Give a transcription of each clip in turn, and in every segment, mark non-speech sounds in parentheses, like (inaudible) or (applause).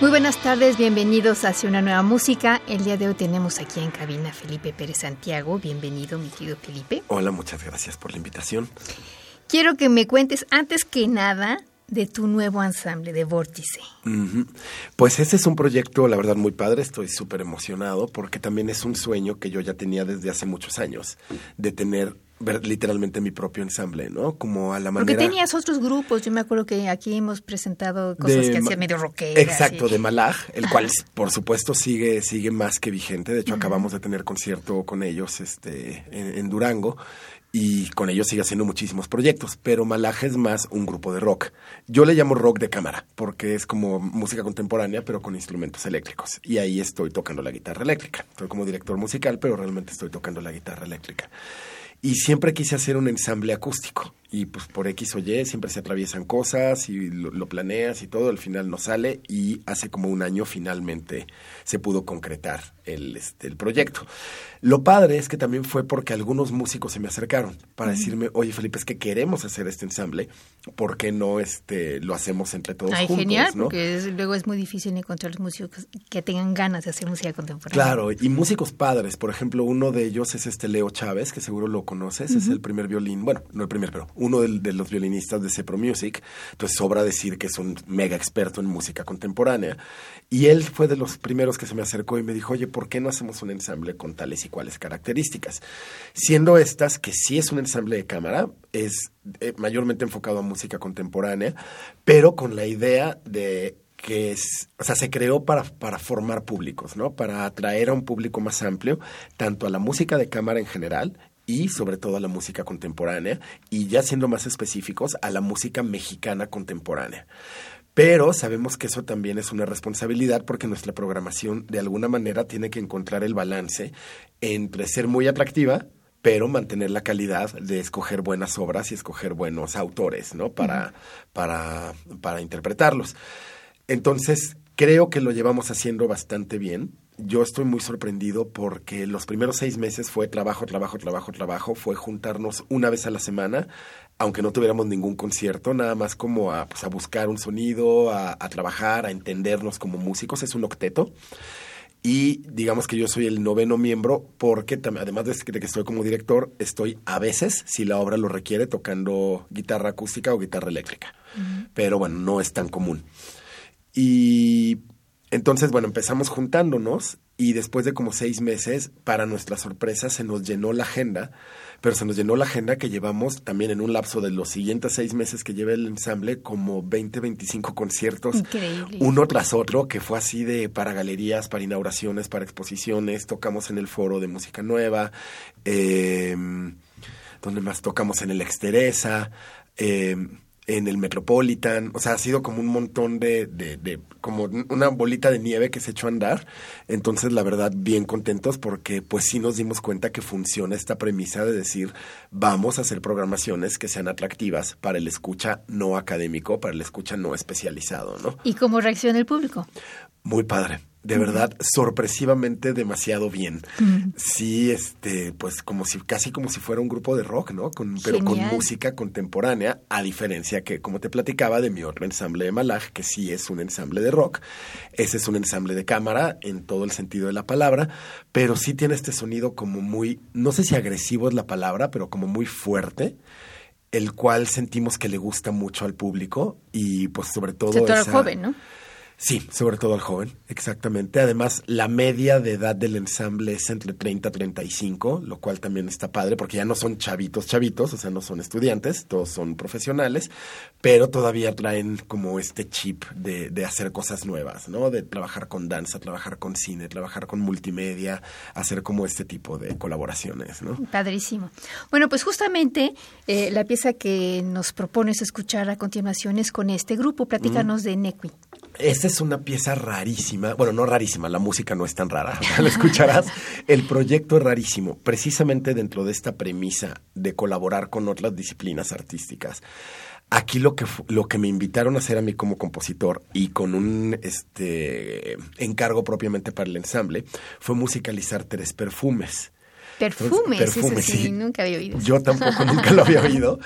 Muy buenas tardes, bienvenidos hacia una nueva música. El día de hoy tenemos aquí en cabina Felipe Pérez Santiago. Bienvenido, mi querido Felipe. Hola, muchas gracias por la invitación. Quiero que me cuentes antes que nada de tu nuevo ensamble de Vórtice. Pues este es un proyecto, la verdad, muy padre. Estoy súper emocionado porque también es un sueño que yo ya tenía desde hace muchos años, de tener ver, literalmente mi propio ensamble, ¿no? Como a la Porque manera... tenías otros grupos. Yo me acuerdo que aquí hemos presentado cosas de que hacían medio rockeras. Exacto, y- de Malaj, el cual por supuesto sigue, sigue más que vigente. De hecho, acabamos de tener concierto con ellos este, en, en Durango y con ellos sigue haciendo muchísimos proyectos, pero Malaj es más un grupo de rock. Yo le llamo rock de cámara, porque es como música contemporánea, pero con instrumentos eléctricos. Y ahí estoy tocando la guitarra eléctrica. Estoy como director musical, pero realmente estoy tocando la guitarra eléctrica. Y siempre quise hacer un ensamble acústico. Y pues por X o Y siempre se atraviesan cosas y lo, planeas y todo, al final no sale. Y hace como un año finalmente se pudo concretar el, este, el proyecto. Lo padre es que también fue porque algunos músicos se me acercaron para decirme, oye Felipe, es que queremos hacer este ensamble, ¿por qué no este, lo hacemos entre todos Ay, juntos? genial, ¿no? porque es- luego es muy difícil encontrar los músicos que tengan ganas de hacer música contemporánea. Claro, y músicos padres. Por ejemplo, uno de ellos es este Leo Chávez, que seguro lo conoces. Es el primer violín, bueno, no el primer, pero uno del- de, los violinistas de Cepro Music. Entonces, sobra decir que es un mega experto en música contemporánea. Y él fue de los primeros que se me acercó y me dijo, oye, ¿por qué no hacemos un ensamble con tales y cuales características? Siendo estas, que sí es un ensamble de cámara, es eh, mayormente enfocado a música contemporánea, pero con la idea de que o sea, se creó para, para formar públicos, ¿no? Para atraer a un público más amplio, tanto a la música de cámara en general y sobre todo a la música contemporánea, y ya siendo más específicos, a la música mexicana contemporánea. Pero sabemos que eso también es una responsabilidad porque nuestra programación de alguna manera tiene que encontrar el balance entre ser muy atractiva, pero mantener la calidad de escoger buenas obras y escoger buenos autores, ¿no? Para, para, para interpretarlos. Entonces, creo que lo llevamos haciendo bastante bien. Yo estoy muy sorprendido porque los primeros seis meses fue trabajo, trabajo, trabajo, trabajo. Fue juntarnos una vez a la semana, aunque no tuviéramos ningún concierto, nada más como a, pues, a buscar un sonido, a, a trabajar, a entendernos como músicos. Es un octeto. Y digamos que yo soy el noveno miembro porque además de que de que estoy como director, estoy a veces, si la obra lo requiere, tocando guitarra acústica o guitarra eléctrica. Pero bueno, no es tan común. Y entonces, bueno, empezamos juntándonos y después de como seis meses, para nuestra sorpresa, se nos llenó la agenda, pero se nos llenó la agenda que llevamos también en un lapso de los siguientes seis meses que lleva el ensamble, como 20, 25 conciertos, Increíble. uno tras otro, que fue así de para galerías, para inauguraciones, para exposiciones, tocamos en el foro de música nueva, eh, donde más tocamos en el Exteresa, eh, en el Metropolitan, o sea, ha sido como un montón de, de, de- como una bolita de nieve que se echó a andar. Entonces, la verdad, bien contentos porque pues sí nos dimos cuenta que funciona esta premisa de decir, vamos a hacer programaciones que sean atractivas para el escucha no académico, para el escucha no especializado, ¿no? ¿Y cómo reacciona el público? Muy padre. De verdad, sorpresivamente demasiado bien. Sí, este, pues como si, casi como si fuera un grupo de rock, ¿no? Con, pero con música contemporánea, a diferencia que, como te platicaba, de mi otro ensamble de Malaj, que sí es un ensamble de rock. Ese es un ensamble de cámara en todo el sentido de la palabra, pero sí tiene este sonido como muy, no sé si agresivo es la palabra, pero como muy fuerte el cual sentimos que le gusta mucho al público y pues sobre todo esa- joven, ¿no? Sí, sobre todo al joven, exactamente. Además, la media de edad del ensamble es entre 30 y 35, lo cual también está padre, porque ya no son chavitos, chavitos, o sea, no son estudiantes, todos son profesionales, pero todavía traen como este chip de, de hacer cosas nuevas, ¿no? De trabajar con danza, trabajar con cine, trabajar con multimedia, hacer como este tipo de colaboraciones, ¿no? Padrísimo. Bueno, pues justamente eh, la pieza que nos propones escuchar a continuación es con este grupo. Platícanos de Nequi. Esta es una pieza rarísima, bueno, no rarísima, la música no es tan rara, (laughs) lo escucharás. El proyecto es rarísimo, precisamente dentro de esta premisa de colaborar con otras disciplinas artísticas. Aquí lo que lo que me invitaron a hacer a mí como compositor y con un este encargo propiamente para el ensamble fue musicalizar tres perfumes. Perfumes, perfumes sí, nunca había oído. Yo tampoco nunca lo había oído.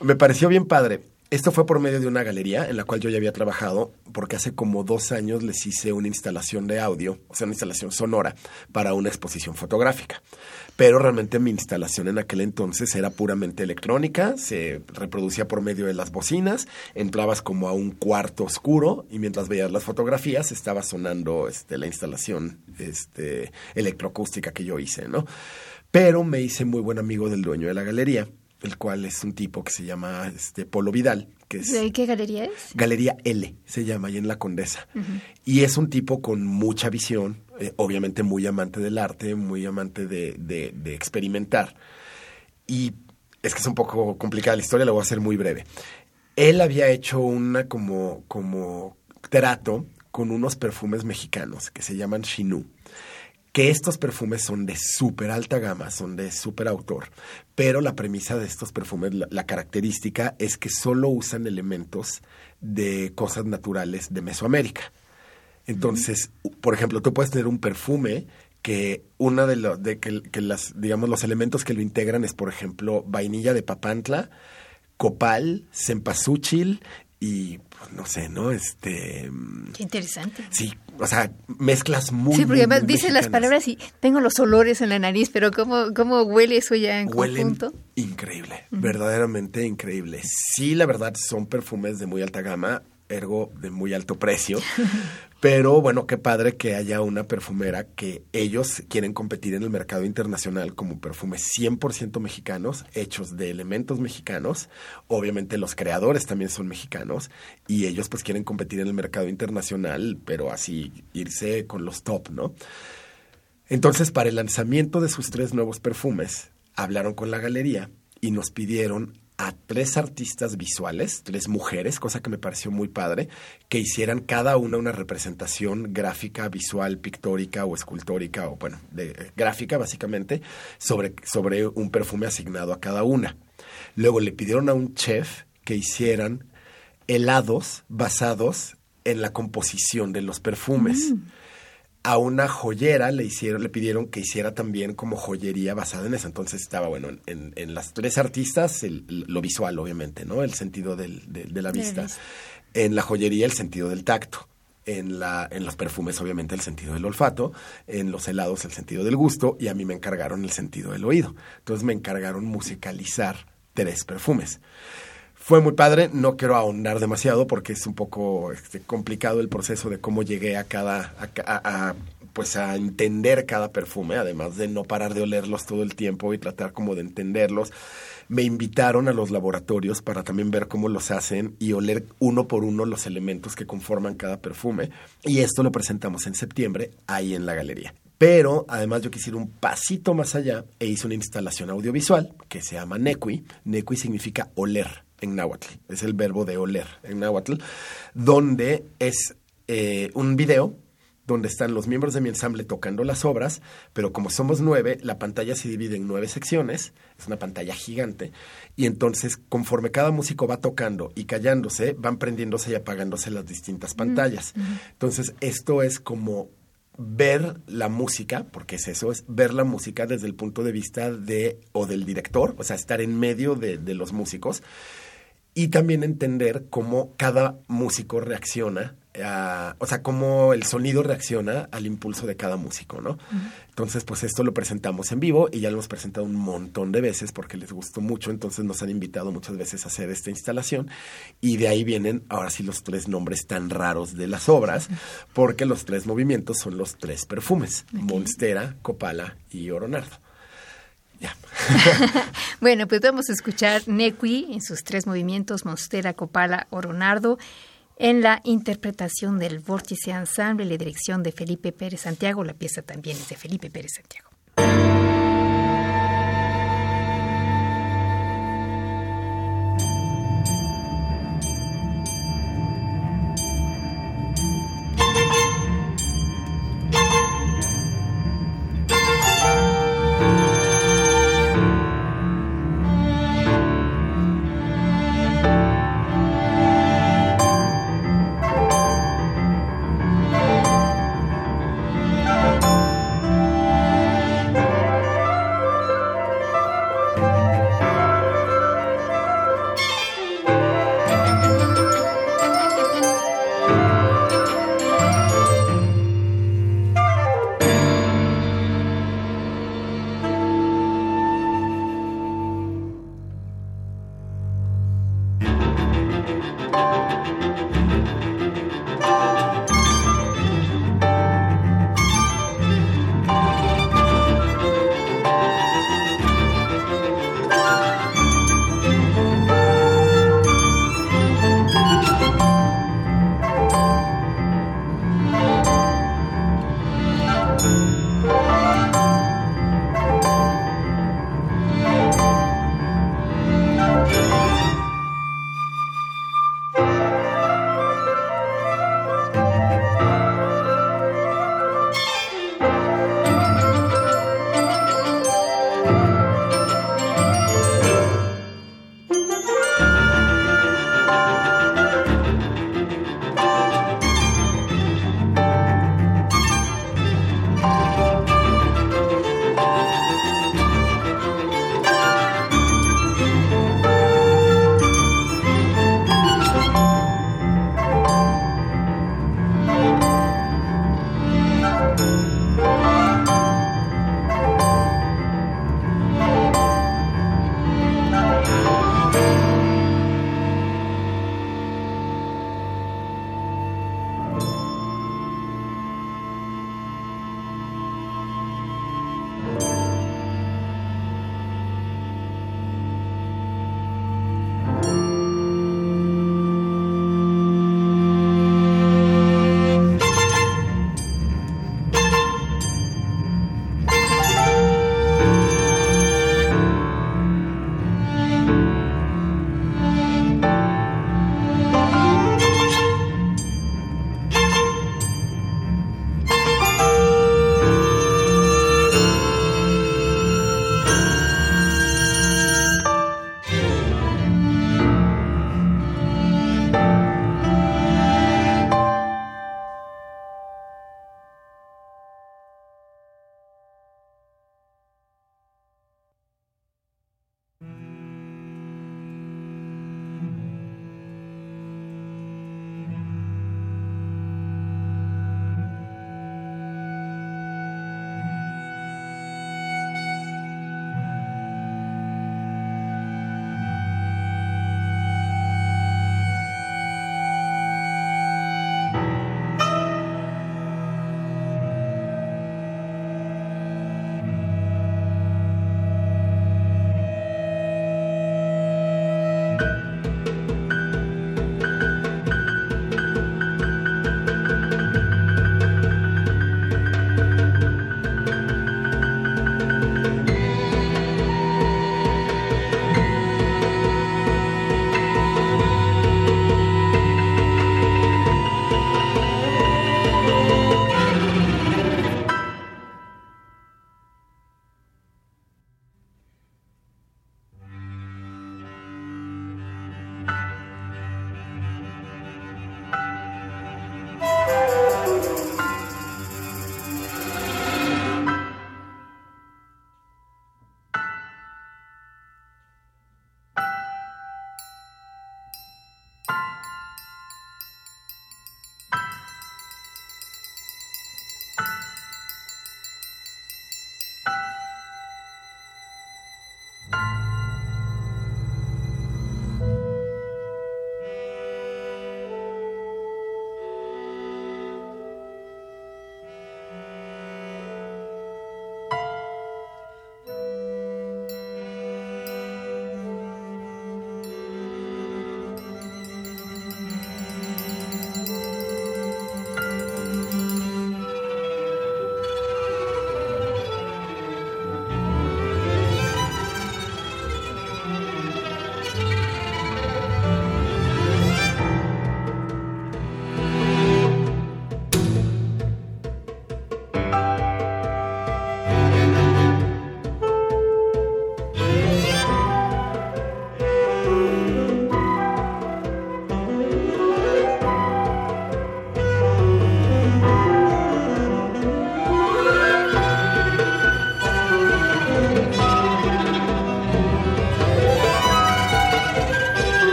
Me pareció bien padre. Esto fue por medio de una galería en la cual yo ya había trabajado, porque hace como dos años les hice una instalación de audio, o sea, una instalación sonora para una exposición fotográfica. Pero realmente mi instalación en aquel entonces era puramente electrónica, se reproducía por medio de las bocinas, entrabas como a un cuarto oscuro y mientras veías las fotografías estaba sonando este, la instalación este, electroacústica que yo hice, ¿no? Pero me hice muy buen amigo del dueño de la galería el cual es un tipo que se llama este Polo Vidal. Que es, ¿De qué galería es? Galería L, se llama, ahí en La Condesa. Y es un tipo con mucha visión, eh, obviamente muy amante del arte, muy amante de, de, de, experimentar. Y es que es un poco complicada la historia, la voy a hacer muy breve. Él había hecho una como, como trato con unos perfumes mexicanos que se llaman Chinu que estos perfumes son de súper alta gama, son de súper autor, pero la premisa de estos perfumes, la, característica es que solo usan elementos de cosas naturales de Mesoamérica. Entonces, por ejemplo, tú puedes tener un perfume que una de, los de que, las digamos los elementos que lo integran es por ejemplo vainilla de papantla, copal, cempasúchil y no sé, ¿no? Este. Qué interesante. Sí, o sea, mezclas muy. Sí, porque además las palabras y tengo los olores en la nariz, pero ¿cómo, cómo huele eso ya en Huelen conjunto? Increíble, verdaderamente increíble. Sí, la verdad, son perfumes de muy alta gama, ergo de muy alto precio. (laughs) Pero bueno, qué padre que haya una perfumera que ellos quieren competir en el mercado internacional como perfumes 100% mexicanos, hechos de elementos mexicanos. Obviamente los creadores también son mexicanos y ellos pues quieren competir en el mercado internacional, pero así irse con los top, ¿no? Entonces, para el lanzamiento de sus tres nuevos perfumes, hablaron con la galería y nos pidieron a tres artistas visuales, tres mujeres, cosa que me pareció muy padre, que hicieran cada una una representación gráfica, visual, pictórica o escultórica, o bueno, de, gráfica básicamente, sobre, sobre un perfume asignado a cada una. Luego le pidieron a un chef que hicieran helados basados en la composición de los perfumes. Mm a una joyera le hicieron, le pidieron que hiciera también como joyería basada en eso. Entonces estaba, bueno, en, en las tres artistas, lo visual, obviamente, ¿no? El sentido del, de, de, la vista. En la joyería, el sentido del tacto. En, la, en los perfumes, obviamente, el sentido del olfato. En los helados, el sentido del gusto. Y a mí me encargaron el sentido del oído. Entonces me encargaron musicalizar tres perfumes. Fue muy padre, no quiero ahondar demasiado porque es un poco este, complicado el proceso de cómo llegué a cada, a, pues a entender cada perfume, además de no parar de olerlos todo el tiempo y tratar como de entenderlos. Me invitaron a los laboratorios para también ver cómo los hacen y oler uno por uno los elementos que conforman cada perfume. Y esto lo presentamos en septiembre ahí en la galería. Pero además yo quise ir un pasito más allá e hice una instalación audiovisual que se llama Nequi. Nequi significa oler en náhuatl, es el verbo de oler en náhuatl, donde es eh, un video donde están los miembros de mi ensamble tocando las obras, pero como somos nueve, la pantalla se divide en nueve secciones, es una pantalla gigante, y entonces conforme cada músico va tocando y callándose, van prendiéndose y apagándose las distintas pantallas. Mm -hmm. Entonces, esto es como ver la música, porque es eso, es ver la música desde el punto de vista de, o del director, o sea, estar en medio de, de los músicos y también entender cómo cada músico reacciona o sea, cómo el sonido reacciona al impulso de cada músico, ¿no? Entonces, pues esto lo presentamos en vivo y ya lo hemos presentado un montón de veces porque les gustó mucho, entonces nos han invitado muchas veces a hacer esta instalación y de ahí vienen ahora sí los tres nombres tan raros de las obras, porque los tres movimientos son los tres perfumes, Monstera, Copala y Oronardo. (laughs) Bueno, pues vamos a escuchar Nequi en sus tres movimientos, Monstera, Copala, Oronardo en la interpretación del Vórtice Ensemble y la dirección de Felipe Pérez Santiago. La pieza también es de Felipe Pérez Santiago.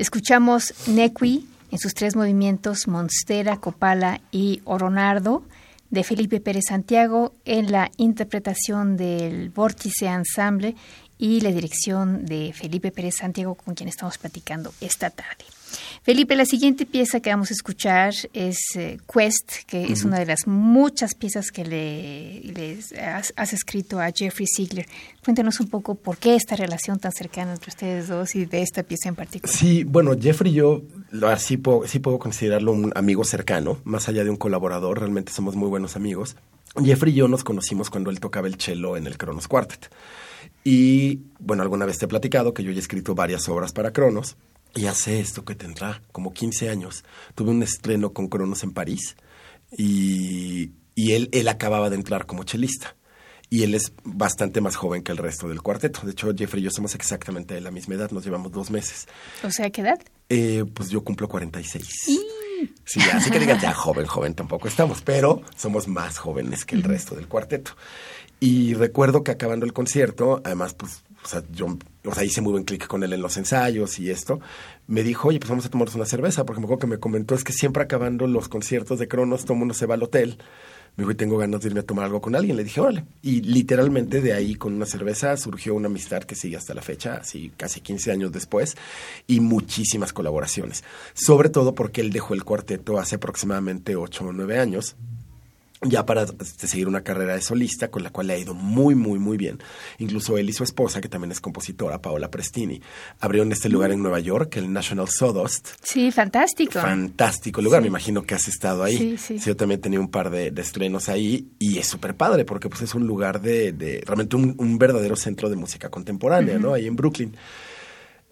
Escuchamos Nequi en sus tres movimientos Monstera, Copala y Oronardo de Felipe Pérez Santiago en la interpretación del Vórtice Ensemble y la dirección de Felipe Pérez Santiago con quien estamos platicando esta tarde. Felipe, la siguiente pieza que vamos a escuchar es eh, Quest, que es una de las muchas piezas que le, has, escrito a Jeffrey Ziegler. Cuéntanos un poco por qué esta relación tan cercana entre ustedes dos y de esta pieza en particular. Sí, bueno, Jeffrey y yo sí puedo, sí puedo considerarlo un amigo cercano, más allá de un colaborador, realmente somos muy buenos amigos. Jeffrey y yo nos conocimos cuando él tocaba el cello en el Kronos Quartet. Y bueno, alguna vez te he platicado que yo he escrito varias obras para Cronos y hace esto que tendrá como 15 años. Tuve un estreno con Cronos en París y, y él, él acababa de entrar como chelista. Y él es bastante más joven que el resto del cuarteto. De hecho, Jeffrey y yo somos exactamente de la misma edad, nos llevamos dos meses. O sea, ¿qué edad? Eh, pues yo cumplo 46. Sí, así que digas ya joven, joven tampoco estamos, pero somos más jóvenes que el resto del cuarteto. Y recuerdo que acabando el concierto, además, pues, o sea, yo, o sea, hice muy buen clic con él en los ensayos y esto, me dijo, oye, pues vamos a tomarnos una cerveza, porque me acuerdo que me comentó, es que siempre acabando los conciertos de Cronos, todo mundo se va al hotel. Me dijo, y tengo ganas de irme a tomar algo con alguien. Le dije, órale. Y literalmente de ahí, con una cerveza, surgió una amistad que sigue hasta la fecha, así casi 15 años después, y muchísimas colaboraciones. Sobre todo porque él dejó el cuarteto hace aproximadamente 8 o 9 años ya para este, seguir una carrera de solista con la cual le ha ido muy, muy, muy bien. Incluso él y su esposa, que también es compositora, Paola Prestini, abrieron este lugar en Nueva York, el National Sawdust. Sí, fantástico. Fantástico lugar, me imagino que has estado ahí. Sí, sí. yo también tenía un par de, estrenos ahí y es súper padre porque pues es un lugar de, realmente un, verdadero centro de música contemporánea, ¿no? Ahí en Brooklyn.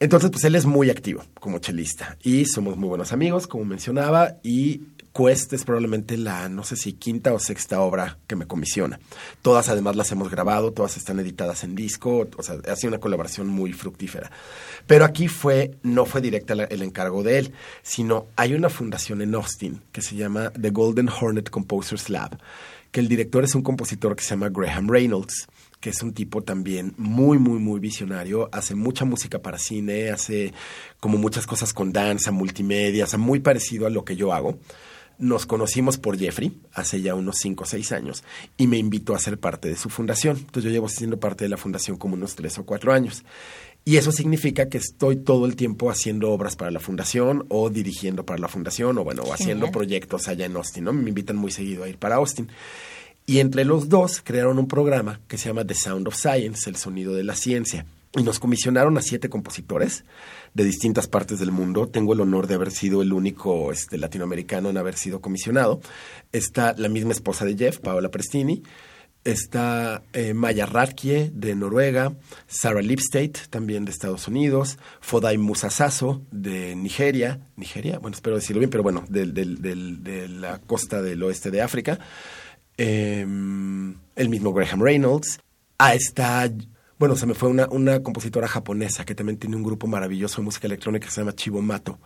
Entonces, pues él es muy activo como chelista y somos muy buenos amigos, como mencionaba, y Quest es probablemente la, no sé si quinta o sexta obra que me comisiona. Todas además las hemos grabado, todas están editadas en disco, o sea, ha sido una colaboración muy fructífera. Pero aquí fue, no fue directa el encargo de él, sino hay una fundación en Austin que se llama The Golden Hornet Composers Lab, que el director es un compositor que se llama Graham Reynolds que es un tipo también muy, muy, muy visionario. Hace mucha música para cine, hace como muchas cosas con danza, multimedia, o sea, muy parecido a lo que yo hago. Nos conocimos por Jeffrey hace ya unos 5 o 6 años y me invitó a ser parte de su fundación. Entonces yo llevo siendo parte de la fundación como unos 3 o 4 años. Y eso significa que estoy todo el tiempo haciendo obras para la fundación o dirigiendo para la fundación o bueno, o haciendo proyectos allá en Austin, ¿no? Me invitan muy seguido a ir para Austin. Y entre los dos crearon un programa que se llama The Sound of Science, el sonido de la ciencia. Y nos comisionaron a siete compositores de distintas partes del mundo. Tengo el honor de haber sido el único este, latinoamericano en haber sido comisionado. Está la misma esposa de Jeff, Paola Prestini. Está eh, Maya Ratkie de Noruega, Sarah Lipstate también de Estados Unidos, Fodai Musasaso de Nigeria, Nigeria, bueno, espero decirlo bien, pero bueno, de la costa del oeste de África. Em, el mismo Graham Reynolds. Ah, está bueno, se me fue una, una compositora japonesa que también tiene un grupo maravilloso de música electrónica que se llama Chivo Mato.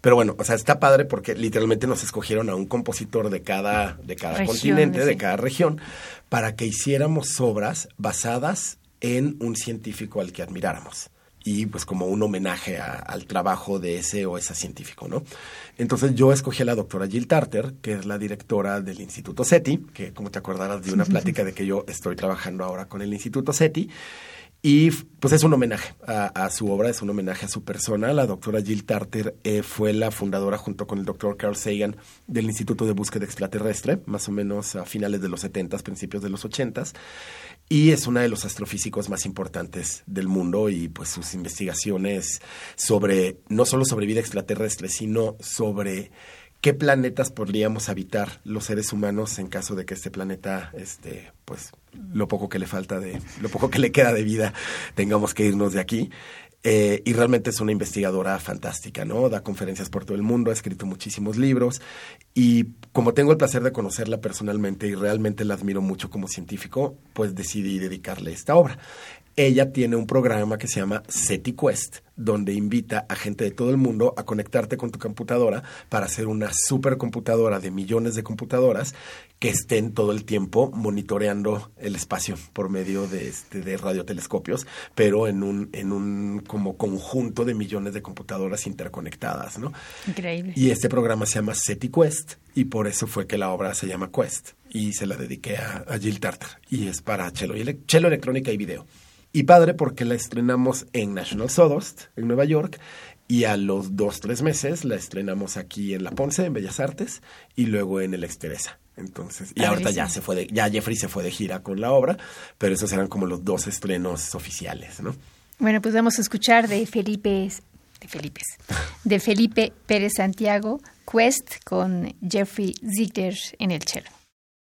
Pero bueno, o sea, está padre porque literalmente nos escogieron a un compositor de cada, de cada continente, de cada región, para que hiciéramos obras basadas en un científico al que admiráramos y pues como un homenaje al trabajo de ese o esa científico, ¿no? Entonces yo escogí a la doctora Jill Tarter, que es la directora del Instituto SETI, que como te acordarás de una plática de que yo estoy trabajando ahora con el Instituto SETI, y pues es un homenaje a, su obra, es un homenaje a su persona. La doctora Jill Tarter eh, fue la fundadora junto con el doctor Carl Sagan del Instituto de Búsqueda Extraterrestre, más o menos a finales de los 70, principios de los 80 y es uno de los astrofísicos más importantes del mundo y pues sus investigaciones sobre no solo sobre vida extraterrestre, sino sobre qué planetas podríamos habitar los seres humanos en caso de que este planeta este pues lo poco que le falta de lo poco que le queda de vida tengamos que irnos de aquí eh, y realmente es una investigadora fantástica, ¿no? Da conferencias por todo el mundo, ha escrito muchísimos libros y como tengo el placer de conocerla personalmente y realmente la admiro mucho como científico, pues decidí dedicarle esta obra. Ella tiene un programa que se llama SetiQuest, donde invita a gente de todo el mundo a conectarte con tu computadora para hacer una supercomputadora de millones de computadoras que estén todo el tiempo monitoreando el espacio por medio de, este, de radiotelescopios, pero en un, en un como conjunto de millones de computadoras interconectadas, ¿no? Increíble. Y este programa se llama SetiQuest y por eso fue que la obra se llama Quest y se la dediqué a, a Jill Tartar y es para cello, y cello electrónica y video. Y padre porque la estrenamos en National Sawdust, en Nueva York, y a los dos, tres meses la estrenamos aquí en La Ponce, en Bellas Artes, y luego en el Exteresa. Entonces, y ahorita ya se fue de, ya Jeffrey se fue de gira con la obra, pero esos eran como los dos estrenos oficiales, ¿no? Bueno, pues vamos a escuchar de Felipe, de Felipe, de Felipe Pérez Santiago, Quest con Jeffrey Ziegler en el cello.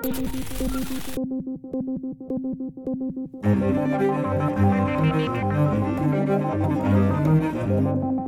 Thank you.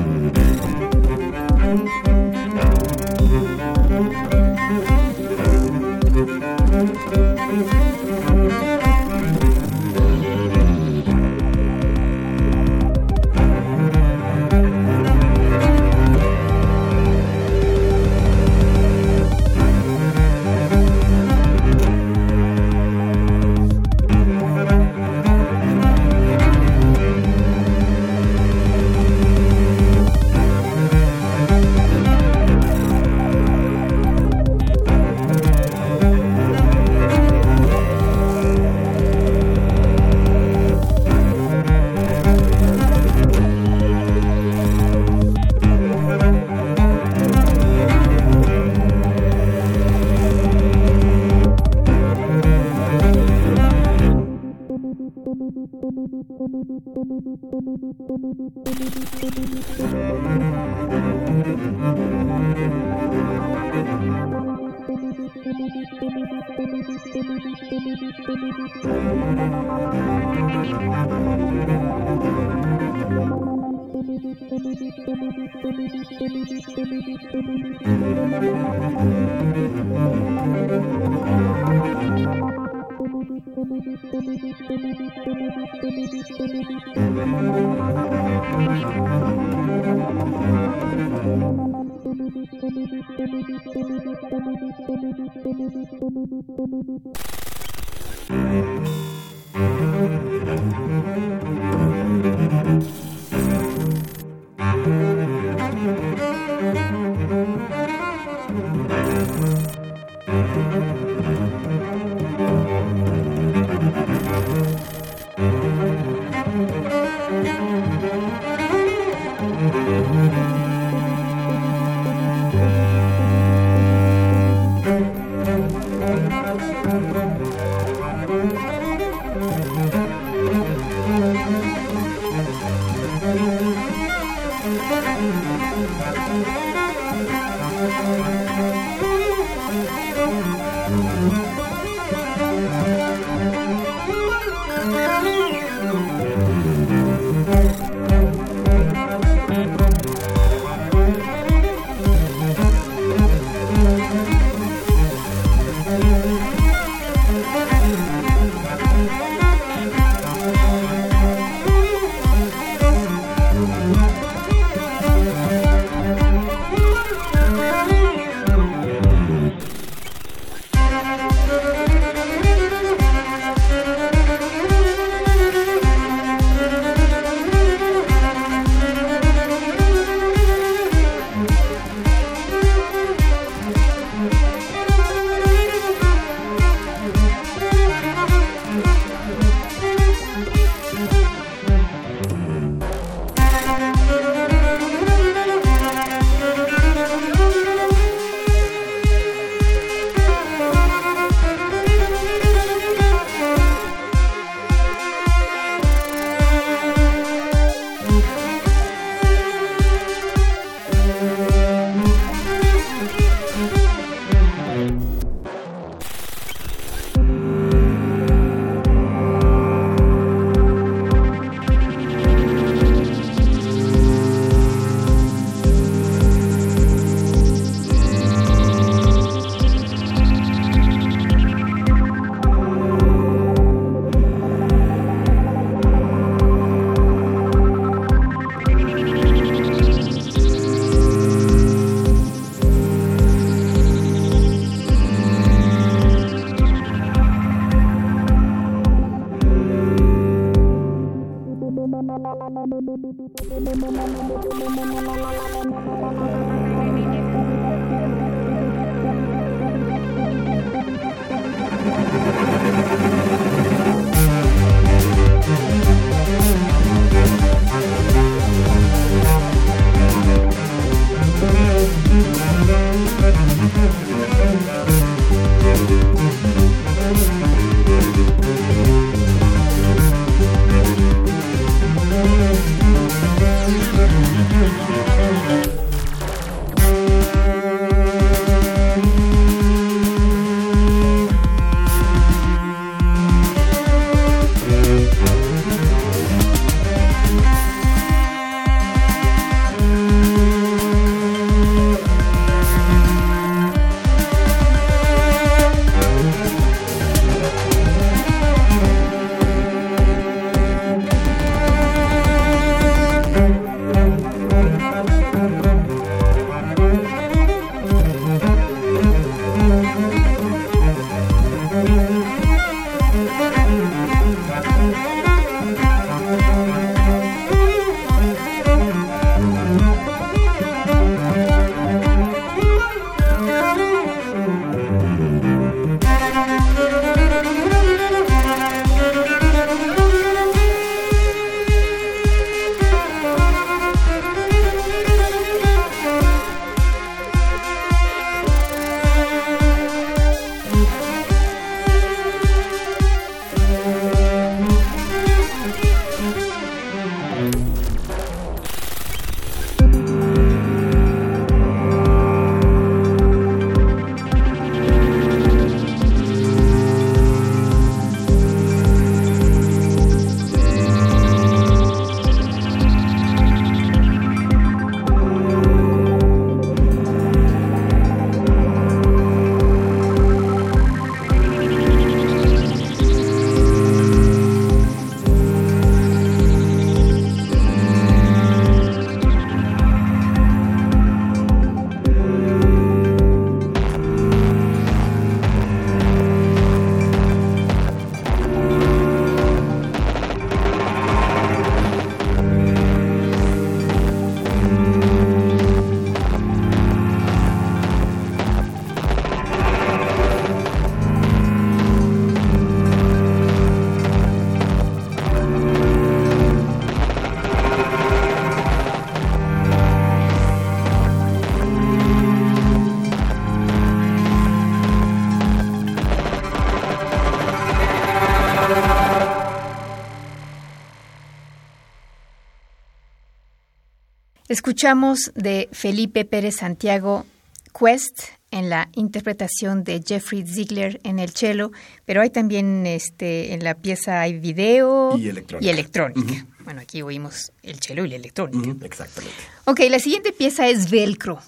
Escuchamos de Felipe Pérez Santiago Quest en la interpretación de Jeffrey Ziegler en el cello, pero hay también este en la pieza hay video y electrónica. Bueno, aquí oímos el cello y la electrónica. exactamente. Ok, la siguiente pieza es Velcro.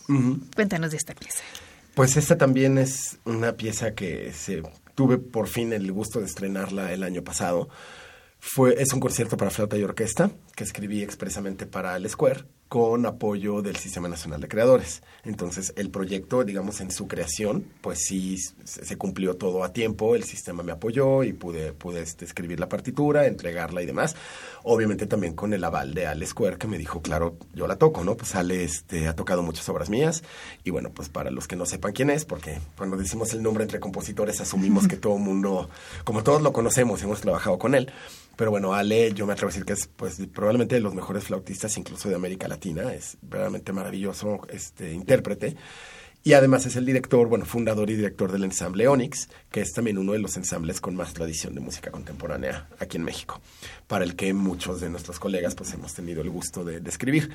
Cuéntanos de esta pieza. Pues esta también es una pieza que se tuve por fin el gusto de estrenarla el año pasado. Fue, es un concierto para flauta y orquesta que escribí expresamente para el Square con apoyo del Sistema Nacional de Creadores. Entonces, el proyecto, digamos, en su creación, pues sí se cumplió todo a tiempo, el sistema me apoyó y pude, pude este, escribir la partitura, entregarla y demás. Obviamente también con el aval de Ale Square, que me dijo, claro, yo la toco, ¿no? Pues Ale este, ha tocado muchas obras mías y bueno, pues para los que no sepan quién es, porque cuando decimos el nombre entre compositores asumimos que todo el mundo, como todos lo conocemos, hemos trabajado con él. Pero bueno, Ale, yo me atrevo a decir que es pues probablemente de los mejores flautistas incluso de América Latina, es verdaderamente maravilloso este intérprete. Y además es el director, bueno, fundador y director del ensamble Onyx, que es también uno de los ensambles con más tradición de música contemporánea aquí en México, para el que muchos de nuestros colegas pues hemos tenido el gusto de, de escribir.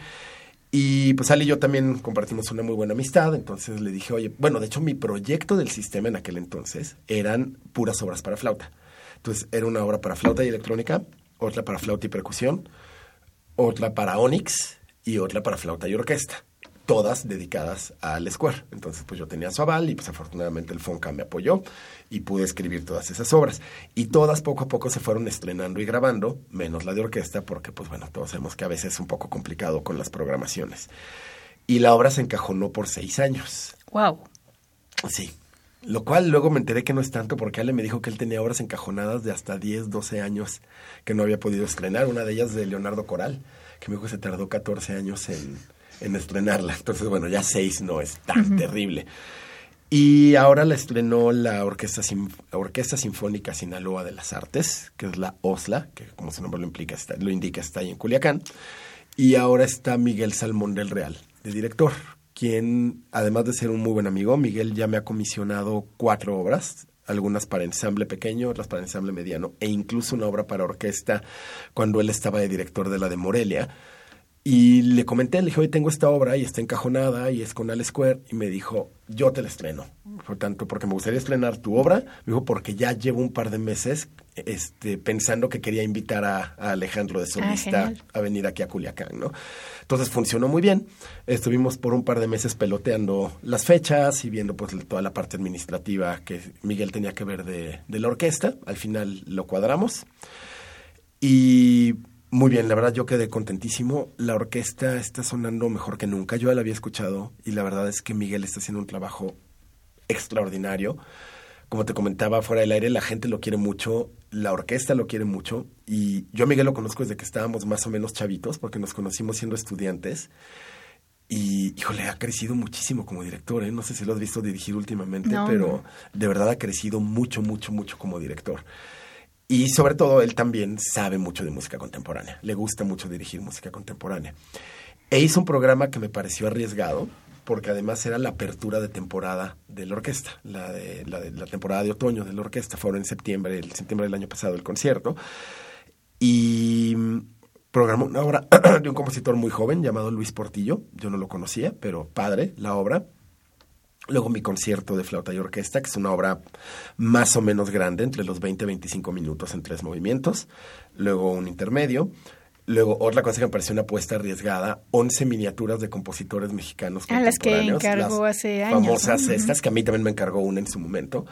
Y pues Ale y yo también compartimos una muy buena amistad, entonces le dije, oye, bueno, de hecho mi proyecto del sistema en aquel entonces eran puras obras para flauta. Entonces era una obra para flauta y electrónica, otra para flauta y percusión, otra para Onyx y otra para flauta y orquesta. Todas dedicadas al Square. Entonces, pues yo tenía su aval y pues afortunadamente el Fonca me apoyó y pude escribir todas esas obras. Y todas poco a poco se fueron estrenando y grabando, menos la de orquesta, porque pues bueno, todos sabemos que a veces es un poco complicado con las programaciones. Y la obra se encajonó por seis años. Wow. Sí, lo cual luego me enteré que no es tanto porque Ale me dijo que él tenía obras encajonadas de hasta 10, 12 años que no había podido estrenar. Una de ellas de Leonardo Coral, que dijo que se tardó 14 años en, en estrenarla. Entonces, bueno, ya seis no es tan terrible. Y ahora la estrenó la Orquesta, Orquesta Sinfónica Sinaloa de las Artes, que es la OSLA, que como su nombre lo, implica, está, lo indica, está ahí en Culiacán. Y ahora está Miguel Salmón del Real, de director, quien, además de ser un muy buen amigo, Miguel ya me ha comisionado cuatro obras, algunas para ensamble pequeño, otras para ensamble mediano, e incluso una obra para orquesta cuando él estaba de director de la de Morelia y le comenté, le dije, hoy tengo esta obra y está encajonada y es con Al Square. Y me dijo, yo te la estreno. Por tanto, porque me gustaría estrenar tu obra. Me dijo, porque ya llevo un par de meses este, pensando que quería invitar a, Alejandro de ah, Solista a venir aquí a Culiacán, ¿no? Entonces funcionó muy bien. Estuvimos por un par de meses peloteando las fechas y viendo pues toda la parte administrativa que Miguel tenía que ver de, de la orquesta. Al final lo cuadramos. Y muy bien, la verdad yo quedé contentísimo. La orquesta está sonando mejor que nunca. Yo ya la había escuchado y la verdad es que Miguel está haciendo un trabajo extraordinario. Como te comentaba fuera del aire, la gente lo quiere mucho, la orquesta lo quiere mucho y yo a Miguel lo conozco desde que estábamos más o menos chavitos porque nos conocimos siendo estudiantes. Y, híjole, ha crecido muchísimo como director, ¿eh? No sé si lo has visto dirigir últimamente, pero de verdad ha crecido mucho, mucho, mucho como director. Y sobre todo, él también sabe mucho de música contemporánea. Le gusta mucho dirigir música contemporánea. E hizo un programa que me pareció arriesgado, porque además era la apertura de temporada de la orquesta, la de la, de, la temporada de otoño de la orquesta. Fue en septiembre, el septiembre del año pasado, el concierto. Y programó una obra (clears throat) de un compositor muy joven llamado Luis Portillo. Yo no lo conocía, pero padre la obra. Luego mi concierto de flauta y orquesta, que es una obra más o menos grande, entre los 20 y 25 minutos en tres movimientos. Luego un intermedio. Luego, otra cosa que me pareció una apuesta arriesgada, 11 miniaturas de compositores mexicanos Ah, las que encargó hace años. Famosas estas, que a mí también me encargó una en su momento,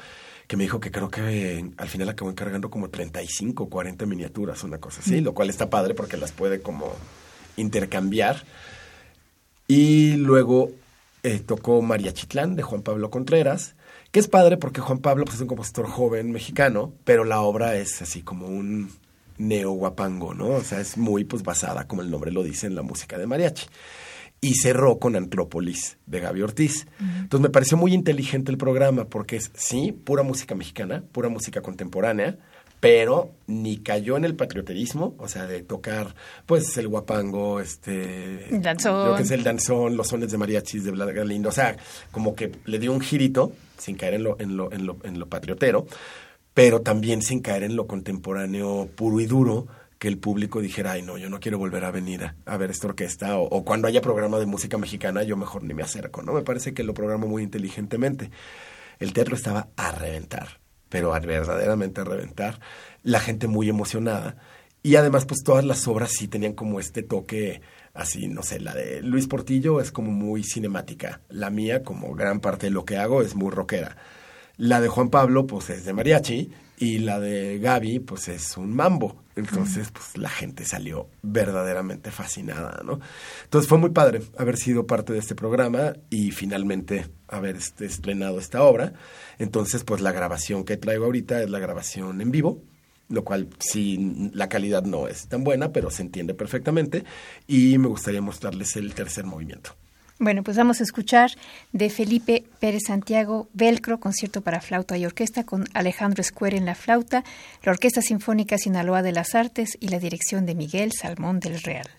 que me dijo que creo que al final acabó encargando como 35, 40 miniaturas, una cosa así, lo cual está padre porque las puede como intercambiar. Y luego eh, tocó María Chitlán de Juan Pablo Contreras, que es padre porque Juan Pablo pues, es un compositor joven mexicano, pero la obra es así como un neo guapango, ¿no? O sea, es muy pues basada, como el nombre lo dice, en la música de mariachi. Y cerró con Antrópolis de Gaby Ortiz. Entonces me pareció muy inteligente el programa porque es, sí, pura música mexicana, pura música contemporánea, pero ni cayó en el patrioterismo, o sea, de tocar, pues, el guapango, este... Danzón. Lo que es el danzón, los sones de mariachis de Blanca Galindo, o sea, como que le dio un girito, sin caer en lo, en lo, en lo, en lo patriotero, pero también sin caer en lo contemporáneo puro y duro, que el público dijera, ay, no, yo no quiero volver a venir a, ver esta orquesta, o, cuando haya programa de música mexicana, yo mejor ni me acerco, ¿no? Me parece que lo programo muy inteligentemente. El teatro estaba a reventar pero verdaderamente a reventar, la gente muy emocionada. Y además, pues todas las obras sí tenían como este toque así, no sé, la de Luis Portillo es como muy cinemática, la mía, como gran parte de lo que hago, es muy rockera. La de Juan Pablo, pues es de mariachi, y la de Gaby, pues es un mambo. Entonces, pues la gente salió verdaderamente fascinada, ¿no? Entonces fue muy padre haber sido parte de este programa y finalmente haber estrenado esta obra. Entonces, pues la grabación que traigo ahorita es la grabación en vivo, lo cual sí, la calidad no es tan buena, pero se entiende perfectamente. Y me gustaría mostrarles el tercer movimiento. Bueno, pues vamos a escuchar de Felipe Pérez Santiago, Velcro, concierto para flauta y orquesta con Alejandro Escuer en la flauta, la Orquesta Sinfónica Sinaloa de las Artes y la dirección de Miguel Salmón del Real.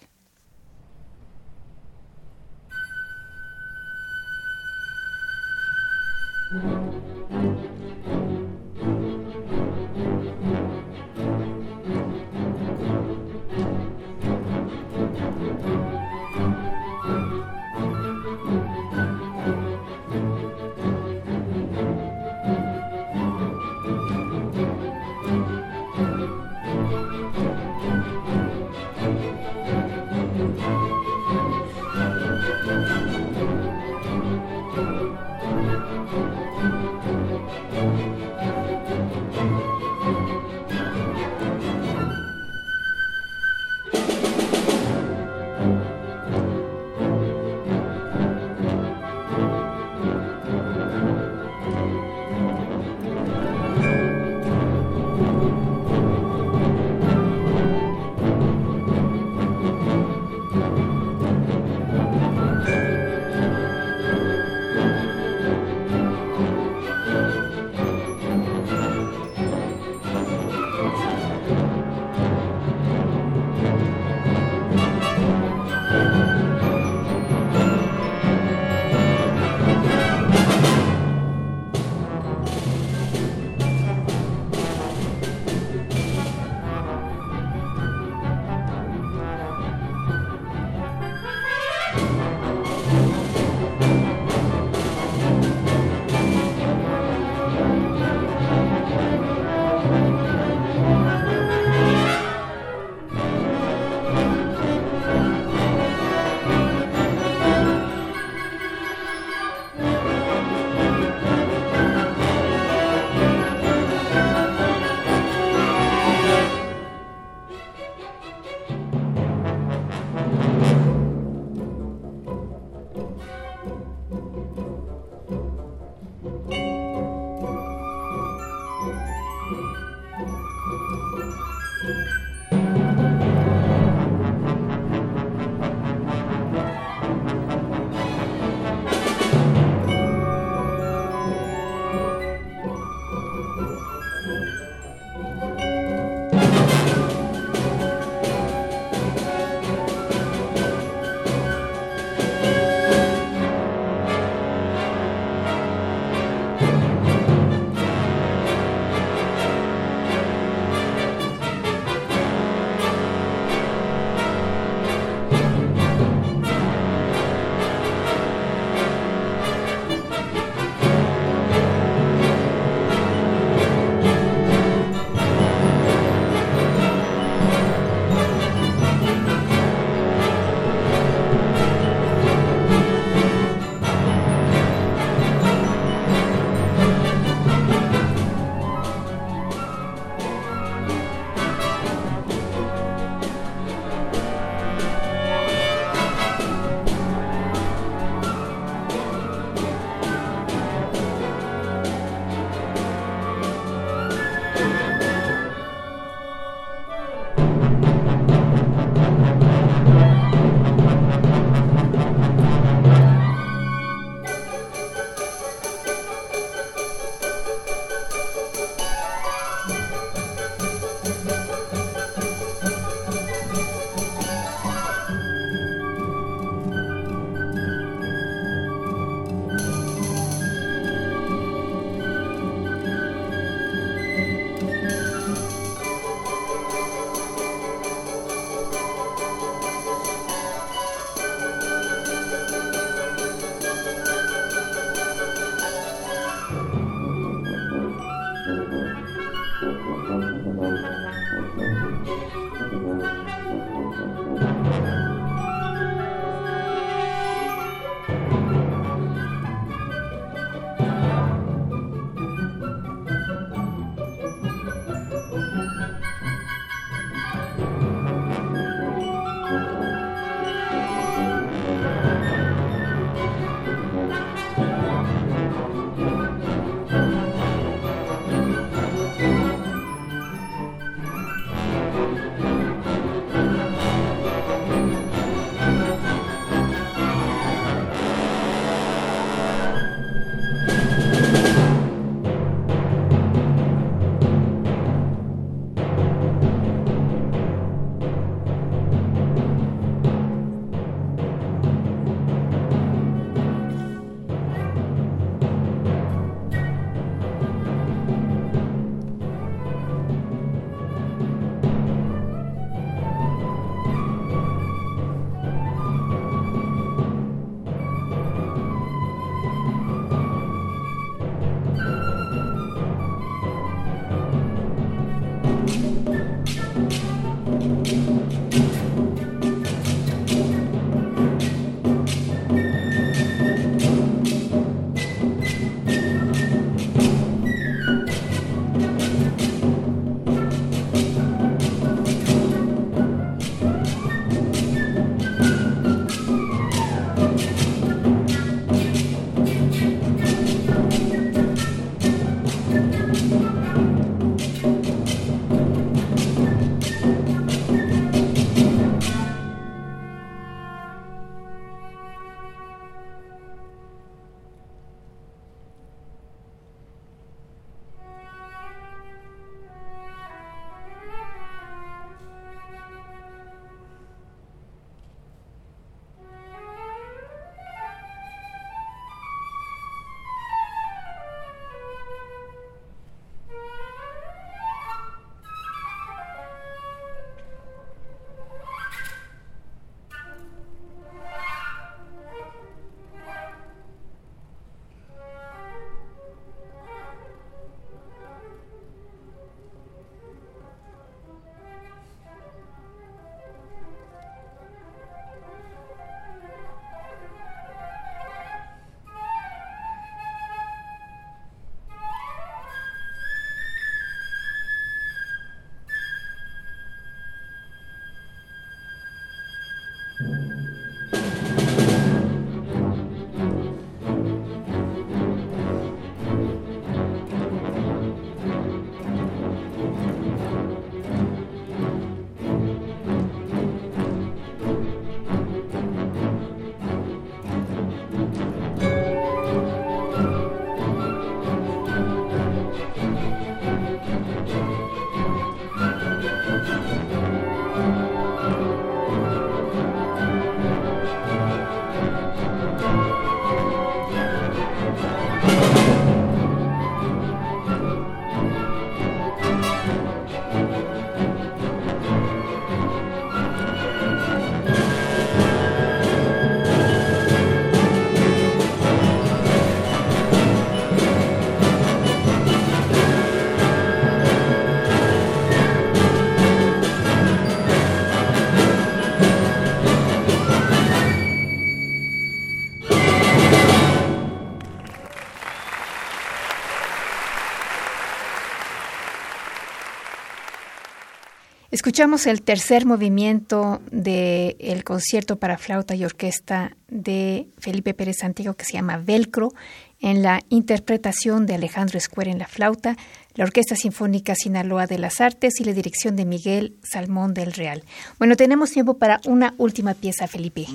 Escuchamos el tercer movimiento del concierto para flauta y orquesta de Felipe Pérez Santiago que se llama Velcro en la interpretación de Alejandro Escuer en la flauta, la Orquesta Sinfónica Sinaloa de las Artes y la dirección de Miguel Salmón del Real. Bueno, tenemos tiempo para una última pieza, Felipe.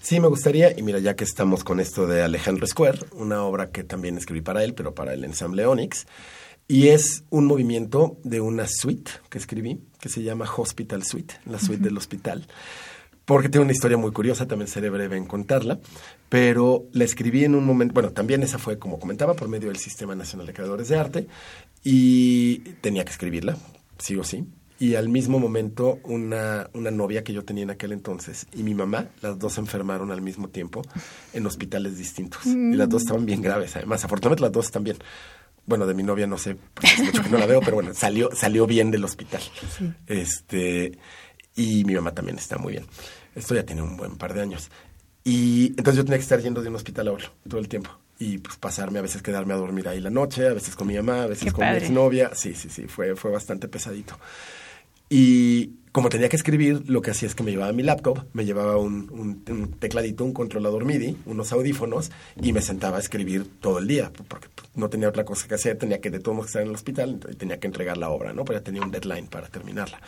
Sí, me gustaría, y mira, ya que estamos con esto de Alejandro Escuer, una obra que también escribí para él, pero para el ensamble Onyx, y es un movimiento de una suite que escribí, que se llama Hospital Suite, la suite del hospital. Porque tiene una historia muy curiosa, también seré breve en contarla, pero la escribí en un momento, bueno, también esa fue, como comentaba, por medio del Sistema Nacional de Creadores de Arte, y tenía que escribirla, sí o sí. Y al mismo momento, una, una novia que yo tenía en aquel entonces y mi mamá, las dos se enfermaron al mismo tiempo en hospitales distintos. Y las dos estaban bien graves, además. Afortunadamente las dos están bien bueno, de mi novia no sé, porque hace mucho que no la veo, pero bueno, salió, salió bien del hospital. Este, y mi mamá también está muy bien. Esto ya tiene un buen par de años. Y entonces yo tenía que estar yendo de un hospital a otro todo el tiempo. Y pues pasarme, a veces quedarme a dormir ahí la noche, a veces con mi mamá, a veces con mi exnovia. Sí, sí, sí, fue, fue bastante pesadito. Y como tenía que escribir, lo que hacía es que me llevaba mi laptop, me llevaba un, tecladito, un controlador MIDI, unos audífonos y me sentaba a escribir todo el día, porque no tenía otra cosa que hacer, tenía que de todos estar en el hospital y tenía que entregar la obra, ¿no? Pero ya tenía un deadline para terminarla.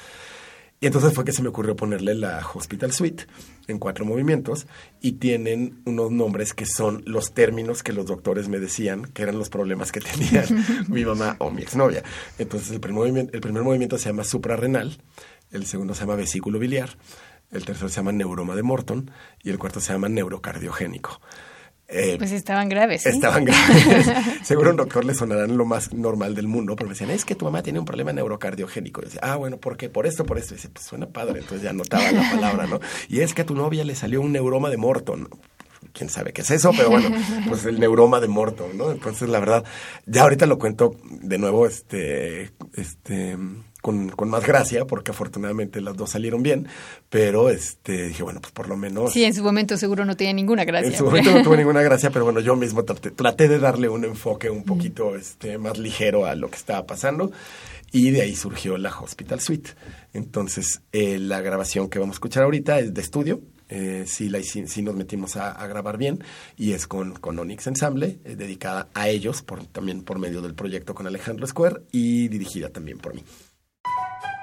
Y entonces fue que se me ocurrió ponerle la Hospital Suite en cuatro movimientos y tienen unos nombres que son los términos que los doctores me decían que eran los problemas que tenían (laughs) mi mamá o mi exnovia. Entonces el primer, el primer movimiento se llama suprarrenal, el segundo se llama vesículo biliar, el tercero se llama neuroma de Morton y el cuarto se llama neurocardiogénico. Eh, pues estaban graves. Estaban graves. (laughs) Seguro un doctor le sonarán lo más normal del mundo, pero me decían, es que tu mamá tiene un problema neurocardiogénico. Y decía, ah, bueno, ¿por qué? Por esto, por esto. Y dice, pues suena padre. Entonces ya anotaba la palabra, ¿no? Y es que a tu novia le salió un neuroma de Morton quién sabe qué es eso, pero bueno, pues el neuroma de Morton, ¿no? Entonces, la verdad, ya ahorita lo cuento de nuevo, este, este, con, con, más gracia, porque afortunadamente las dos salieron bien, pero este dije, bueno, pues por lo menos... Sí, en su momento seguro no tenía ninguna gracia. En su momento no tuve (laughs) ninguna gracia, pero bueno, yo mismo traté, de darle un enfoque un poquito este, más ligero a lo que estaba pasando y de ahí surgió la Hospital Suite. Entonces, eh, la grabación que vamos a escuchar ahorita es de estudio, eh, sí, la, nos metimos a, grabar bien y es con, con Onyx Ensemble, eh, dedicada a ellos, por, también por medio del proyecto con Alejandro Square y dirigida también por mí. Thank you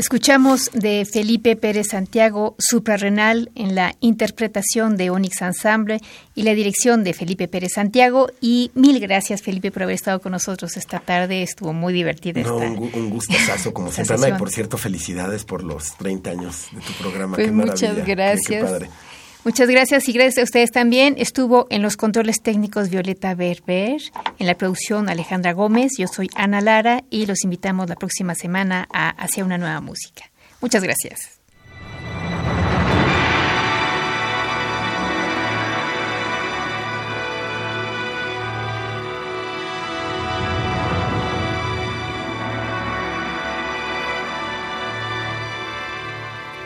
Escuchamos de Felipe Pérez Santiago, suprarrenal, en la interpretación de Onyx Ensemble y la dirección de Felipe Pérez Santiago. Y mil gracias, Felipe, por haber estado con nosotros esta tarde. Estuvo muy divertida. No, un, un gustazo, como siempre. Y por cierto, felicidades por los 30 años de tu programa. Pues Qué muchas gracias. Muchas gracias y gracias a ustedes también. Estuvo en los controles técnicos Violeta Berber, en la producción Alejandra Gómez, yo soy Ana Lara y los invitamos la próxima semana a Hacia una nueva música. Muchas gracias.